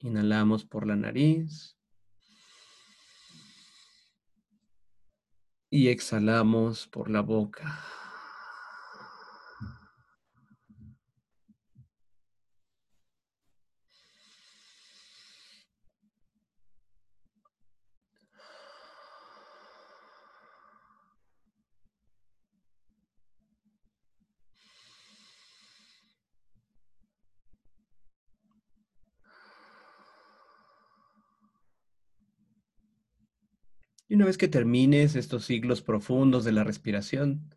Inhalamos por la nariz. Y exhalamos por la boca. Una vez que termines estos ciclos profundos de la respiración,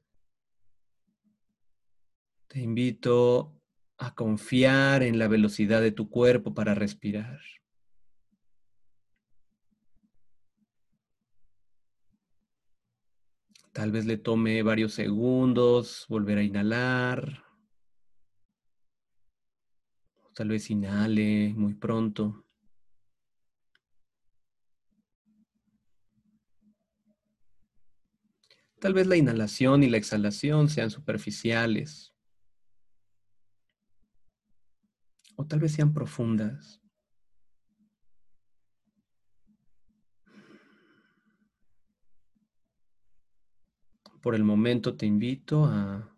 te invito a confiar en la velocidad de tu cuerpo para respirar. Tal vez le tome varios segundos volver a inhalar. Tal vez inhale muy pronto. Tal vez la inhalación y la exhalación sean superficiales. O tal vez sean profundas. Por el momento te invito a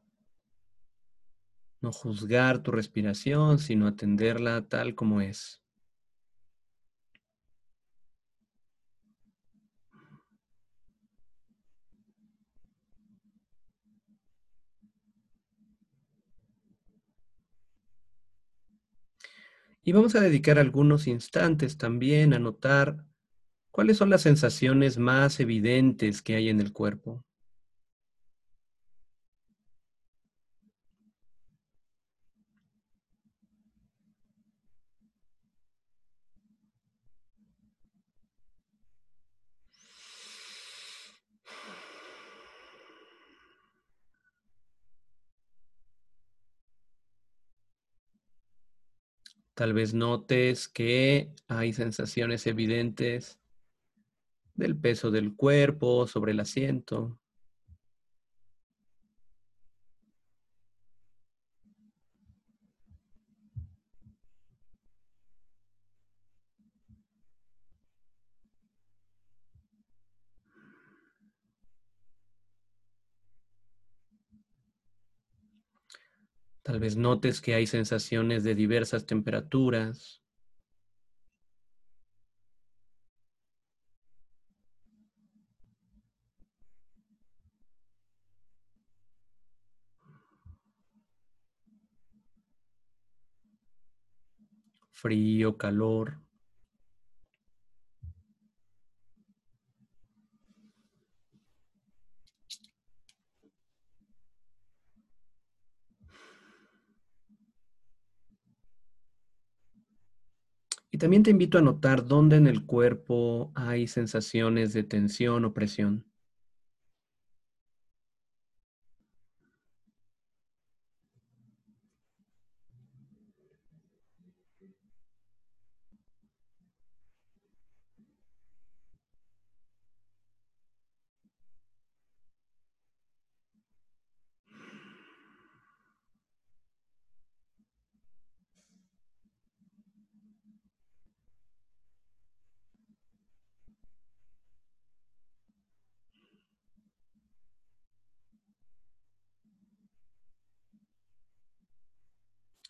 no juzgar tu respiración, sino atenderla tal como es. Y vamos a dedicar algunos instantes también a notar cuáles son las sensaciones más evidentes que hay en el cuerpo. Tal vez notes que hay sensaciones evidentes del peso del cuerpo sobre el asiento. Tal vez notes que hay sensaciones de diversas temperaturas. Frío, calor. Y también te invito a notar dónde en el cuerpo hay sensaciones de tensión o presión.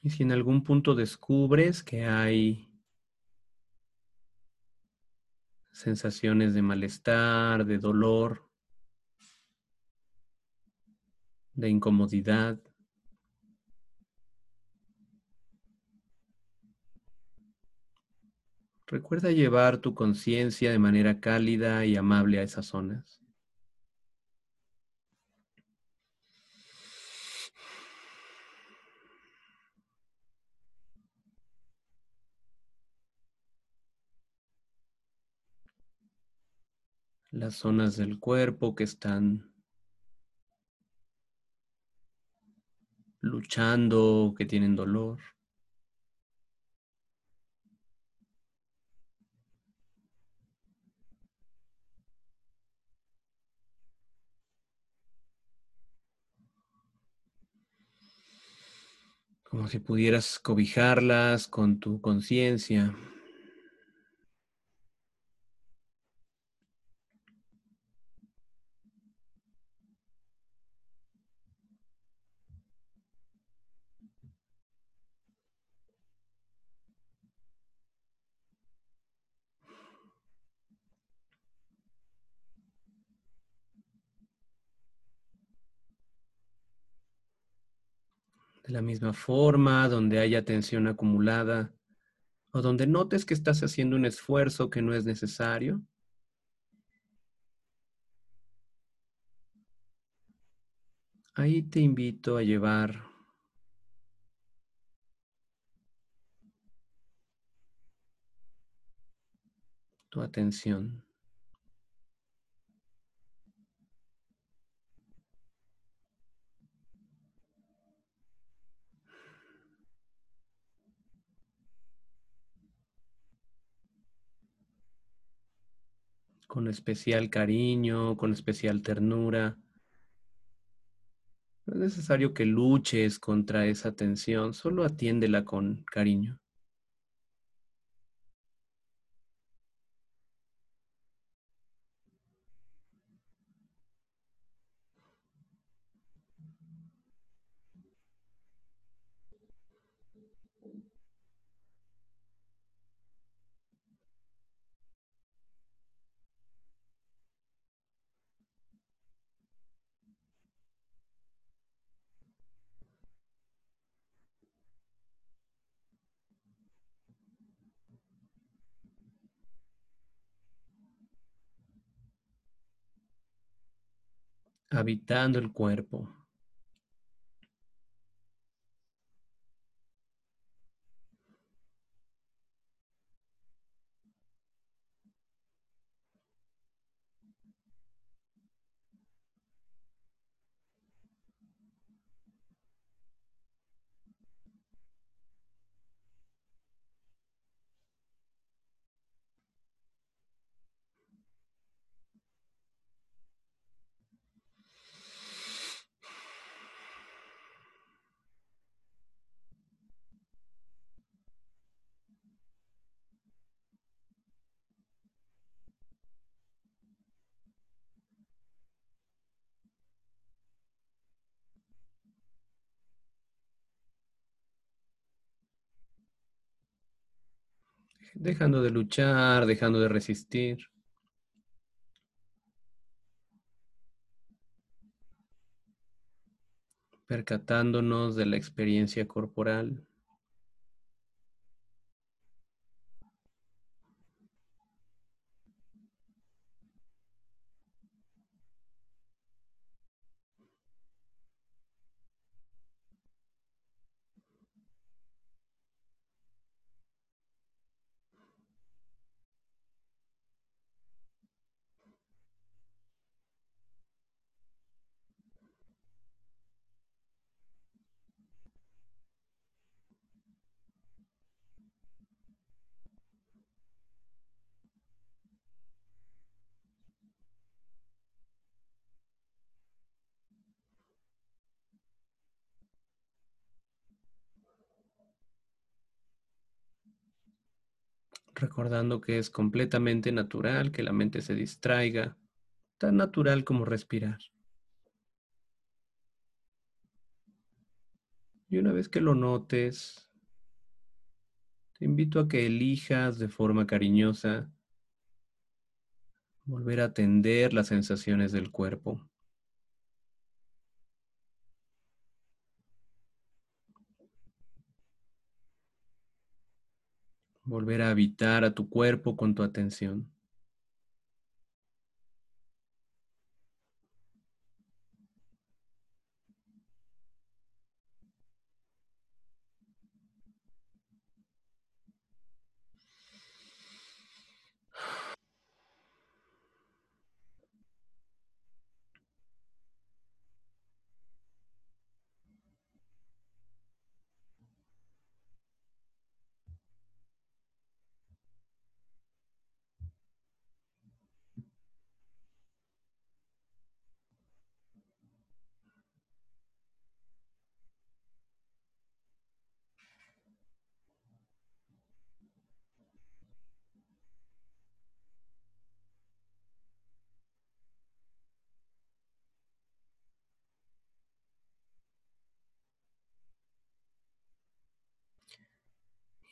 Y si en algún punto descubres que hay sensaciones de malestar, de dolor, de incomodidad, recuerda llevar tu conciencia de manera cálida y amable a esas zonas. Las zonas del cuerpo que están luchando, que tienen dolor. Como si pudieras cobijarlas con tu conciencia. La misma forma, donde haya tensión acumulada o donde notes que estás haciendo un esfuerzo que no es necesario, ahí te invito a llevar tu atención. Con especial cariño, con especial ternura. No es necesario que luches contra esa tensión, solo atiéndela con cariño. Habitando el cuerpo. Dejando de luchar, dejando de resistir. percatándonos de la experiencia corporal. Recordando que es completamente natural que la mente se distraiga, tan natural como respirar. Y una vez que lo notes, te invito a que elijas de forma cariñosa volver a atender las sensaciones del cuerpo. Volver a habitar a tu cuerpo con tu atención.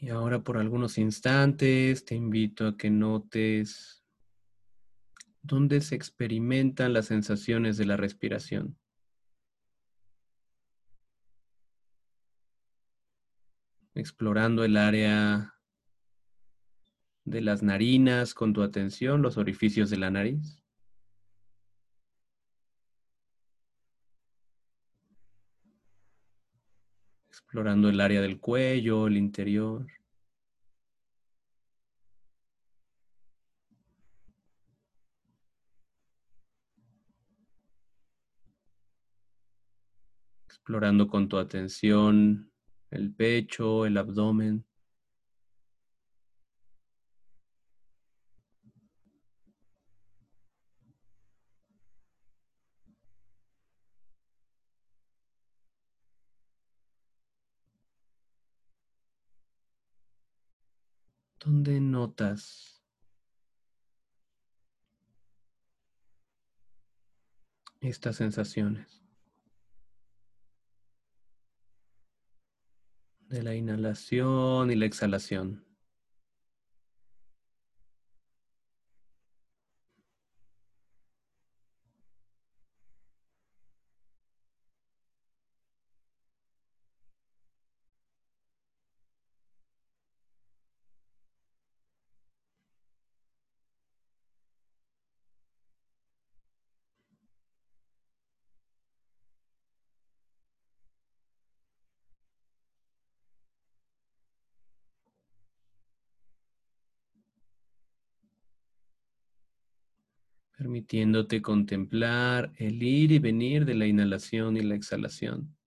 Y ahora por algunos instantes te invito a que notes dónde se experimentan las sensaciones de la respiración. explorando el área de las narinas con tu atención, los orificios de la nariz. Explorando el área del cuello, el interior. Explorando con tu atención el pecho, el abdomen. ¿Dónde estas sensaciones? De la inhalación y la exhalación. Permitiéndote contemplar el ir y venir de la inhalación y la exhalación.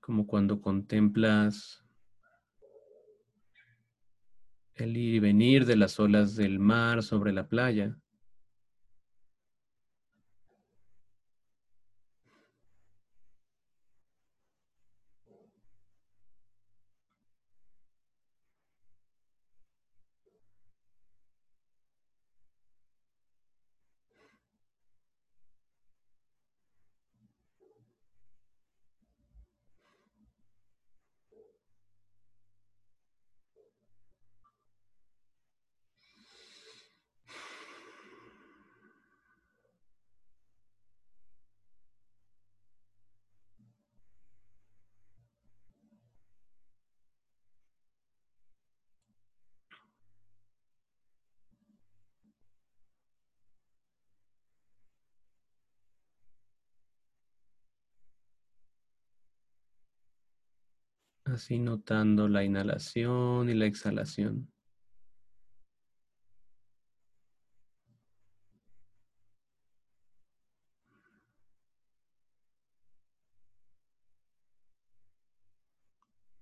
Como cuando contemplas el ir y venir de las olas del mar sobre la playa. Así notando la inhalación y la exhalación.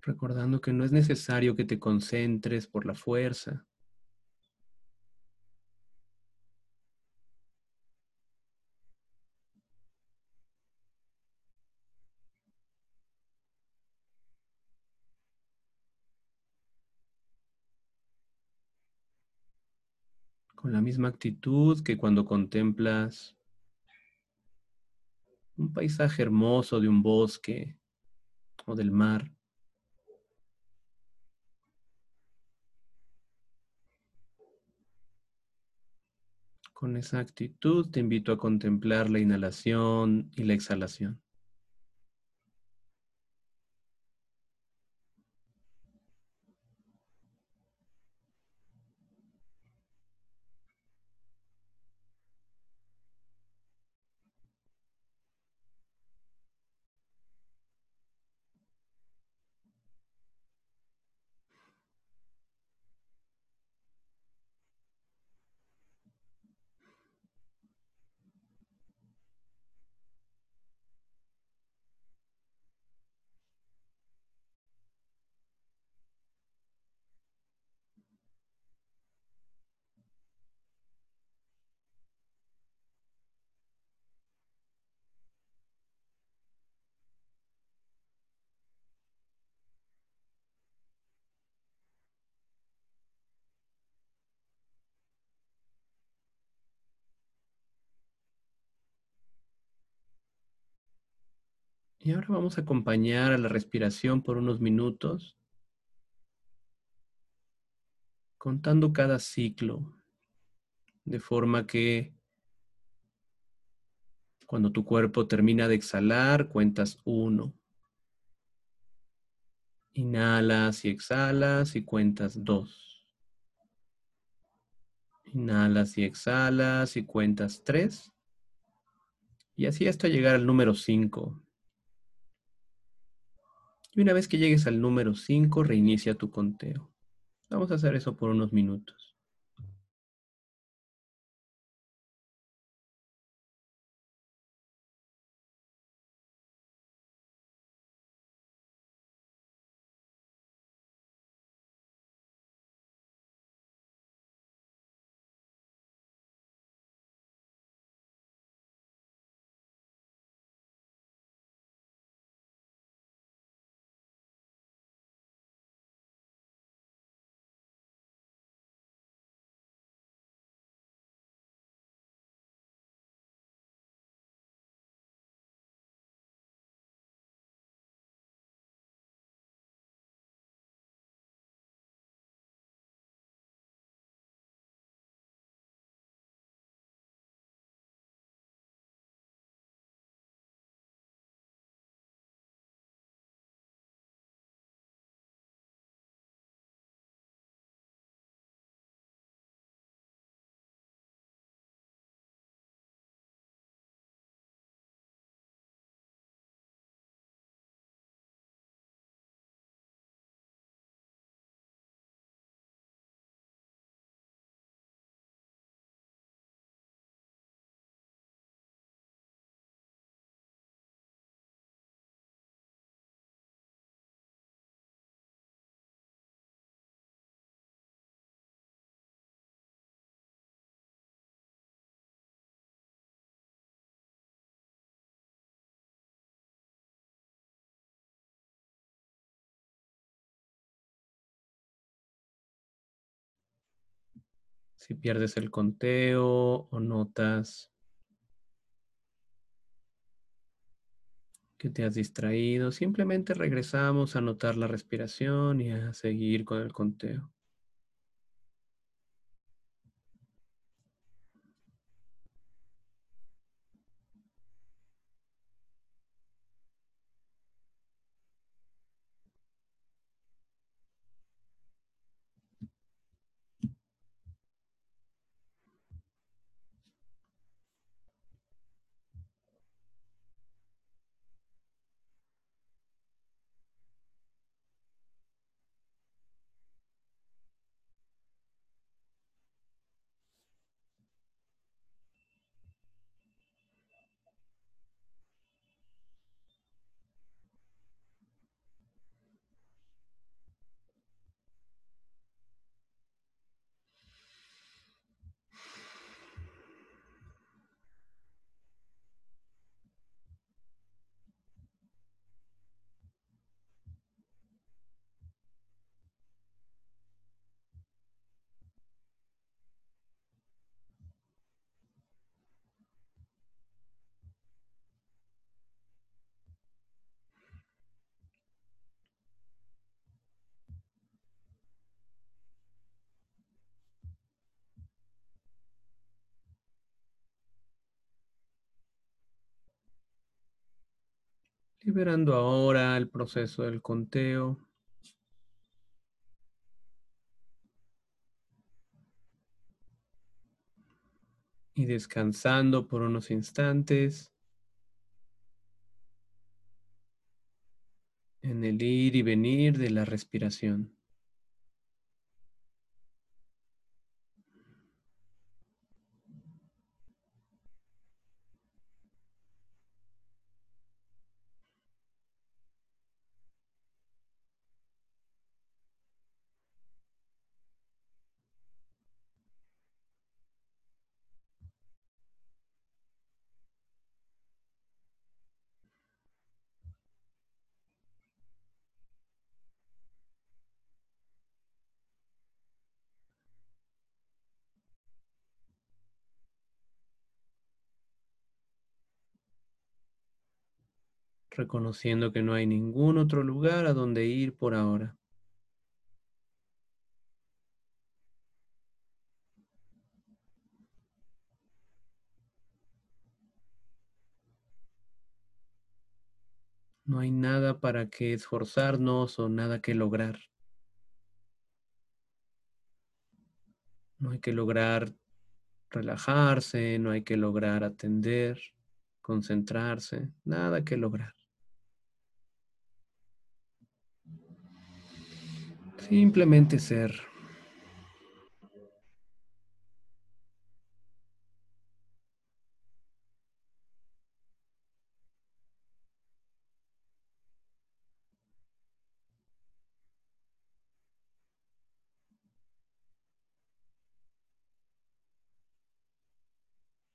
Recordando que no es necesario que te concentres por la fuerza. con la misma actitud que cuando contemplas un paisaje hermoso de un bosque o del mar. Con esa actitud te invito a contemplar la inhalación y la exhalación. Y ahora vamos a acompañar a la respiración por unos minutos, contando cada ciclo, de forma que cuando tu cuerpo termina de exhalar, cuentas uno. Inhalas y exhalas y cuentas dos. Inhalas y exhalas y cuentas tres. Y así hasta llegar al número cinco. Y una vez que llegues al número 5, reinicia tu conteo. Vamos a hacer eso por unos minutos. Si pierdes el conteo o notas que te has distraído, simplemente regresamos a notar la respiración y a seguir con el conteo. Liberando ahora el proceso del conteo. Y descansando por unos instantes. En el ir y venir de la respiración. Reconociendo que no hay ningún otro lugar a donde ir por ahora. No hay nada para que esforzarnos o nada que lograr. No hay que lograr relajarse, no hay que lograr atender, concentrarse, nada que lograr. Simplemente ser.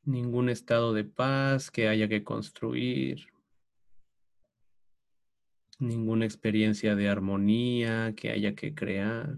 ningún estado de paz que haya que construir, ninguna experiencia de armonía que haya que crear.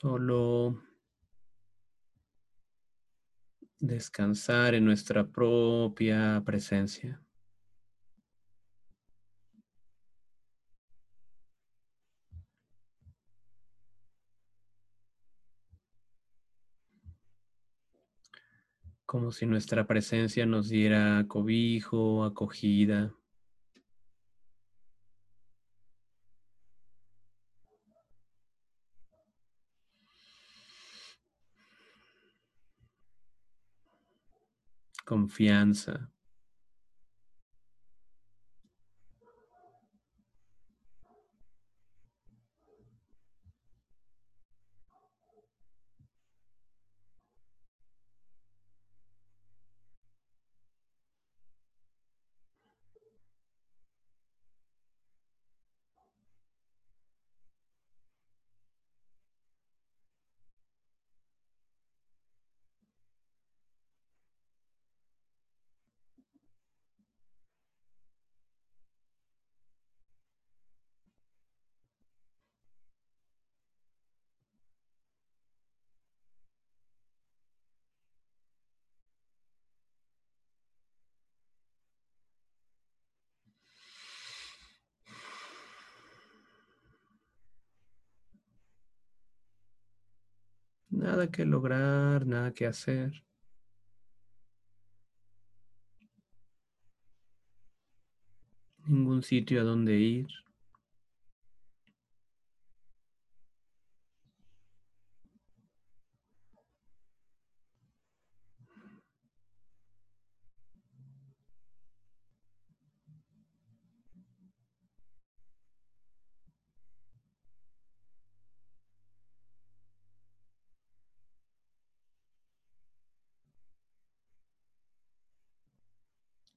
Solo descansar en nuestra propia presencia. Como si nuestra presencia nos diera cobijo, acogida. Confianza. Nada que lograr, nada que hacer. Ningún sitio a donde ir.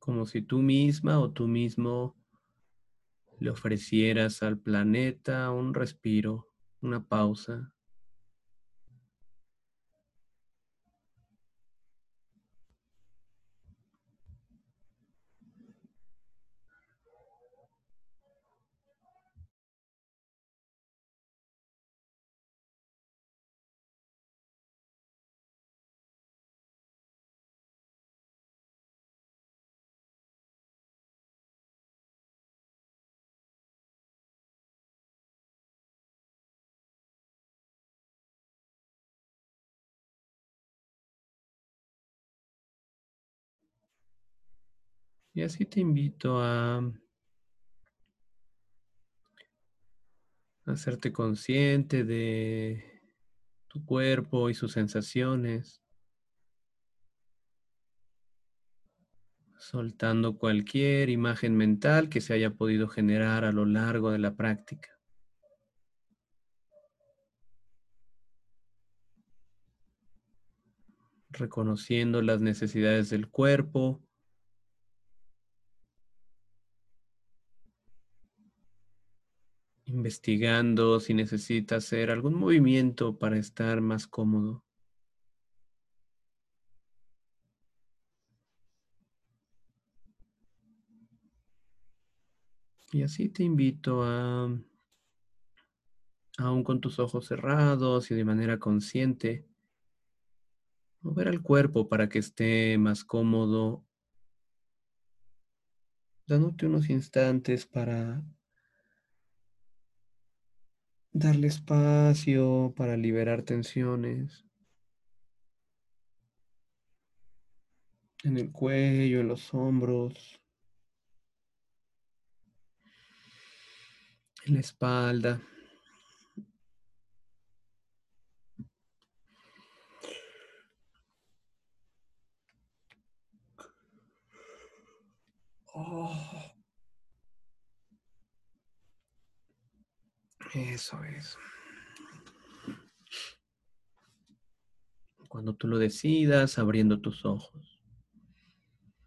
Como si tú misma o tú mismo le ofrecieras al planeta un respiro, una pausa. Y así te invito a hacerte consciente de tu cuerpo y sus sensaciones. soltando cualquier imagen mental que se haya podido generar a lo largo de la práctica. Reconociendo las necesidades del cuerpo. Investigando si necesita hacer algún movimiento para estar más cómodo. Y así te invito a, aún con tus ojos cerrados y de manera consciente, mover al cuerpo para que esté más cómodo, dándote unos instantes para darle espacio, para liberar tensiones en el cuello, en los hombros. en la espalda. Oh. Eso es. Cuando tú lo decidas, abriendo tus ojos.